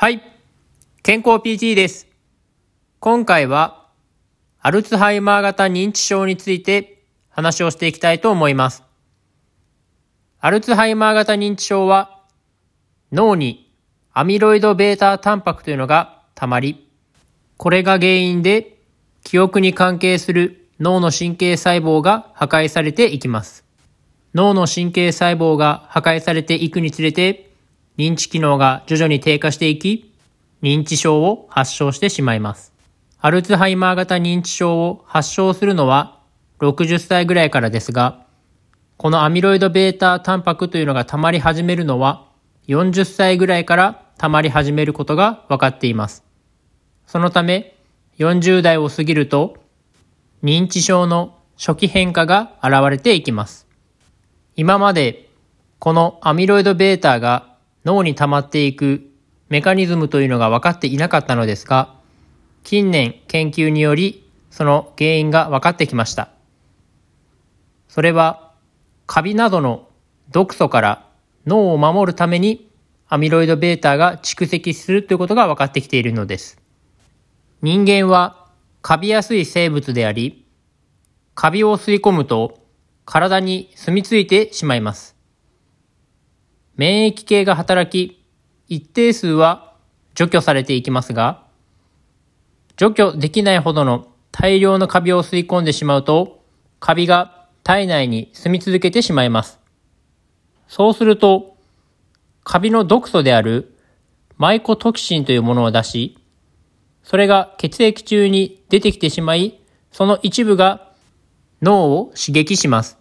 はい。健康 PT です。今回は、アルツハイマー型認知症について話をしていきたいと思います。アルツハイマー型認知症は、脳にアミロイド β タンパクというのが溜まり、これが原因で記憶に関係する脳の神経細胞が破壊されていきます。脳の神経細胞が破壊されていくにつれて、認知機能が徐々に低下していき、認知症を発症してしまいます。アルツハイマー型認知症を発症するのは60歳ぐらいからですが、このアミロイド β タンパクというのが溜まり始めるのは40歳ぐらいから溜まり始めることが分かっています。そのため40代を過ぎると認知症の初期変化が現れていきます。今までこのアミロイド β が脳に溜まっていくメカニズムというのが分かっていなかったのですが、近年研究によりその原因が分かってきました。それはカビなどの毒素から脳を守るためにアミロイド β が蓄積するということが分かってきているのです。人間はカビやすい生物であり、カビを吸い込むと体に住み着いてしまいます。免疫系が働き、一定数は除去されていきますが、除去できないほどの大量のカビを吸い込んでしまうと、カビが体内に住み続けてしまいます。そうすると、カビの毒素であるマイコトキシンというものを出し、それが血液中に出てきてしまい、その一部が脳を刺激します。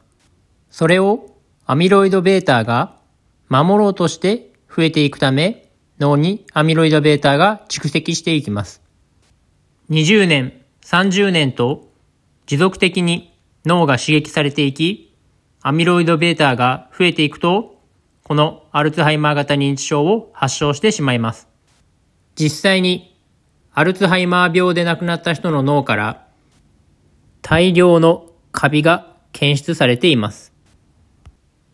それをアミロイド β が守ろうとして増えていくため、脳にアミロイド β が蓄積していきます。20年、30年と持続的に脳が刺激されていき、アミロイド β が増えていくと、このアルツハイマー型認知症を発症してしまいます。実際にアルツハイマー病で亡くなった人の脳から大量のカビが検出されています。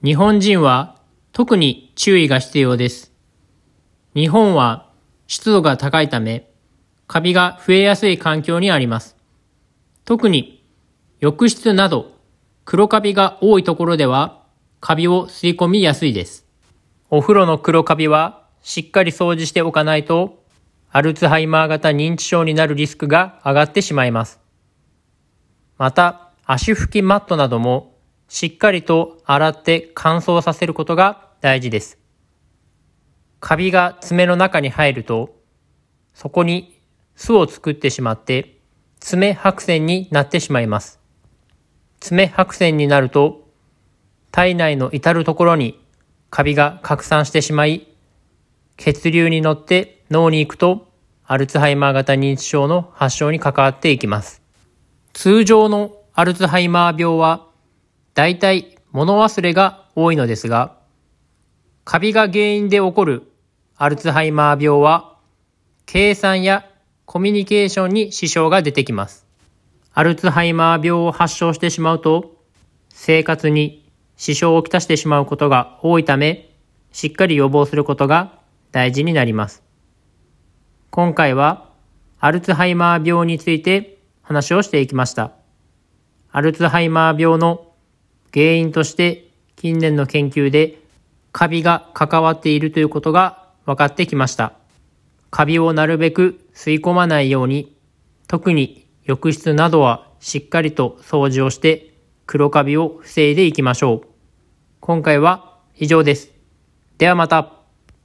日本人は特に注意が必要です。日本は湿度が高いため、カビが増えやすい環境にあります。特に浴室など黒カビが多いところではカビを吸い込みやすいです。お風呂の黒カビはしっかり掃除しておかないとアルツハイマー型認知症になるリスクが上がってしまいます。また足拭きマットなどもしっかりと洗って乾燥させることが大事です。カビが爪の中に入ると、そこに巣を作ってしまって、爪白線になってしまいます。爪白線になると、体内の至るところにカビが拡散してしまい、血流に乗って脳に行くと、アルツハイマー型認知症の発症に関わっていきます。通常のアルツハイマー病は、だいたい物忘れが多いのですが、カビが原因で起こるアルツハイマー病は、計算やコミュニケーションに支障が出てきます。アルツハイマー病を発症してしまうと、生活に支障をきたしてしまうことが多いため、しっかり予防することが大事になります。今回は、アルツハイマー病について話をしていきました。アルツハイマー病の原因として近年の研究でカビが関わっているということが分かってきました。カビをなるべく吸い込まないように、特に浴室などはしっかりと掃除をして黒カビを防いでいきましょう。今回は以上です。ではまた。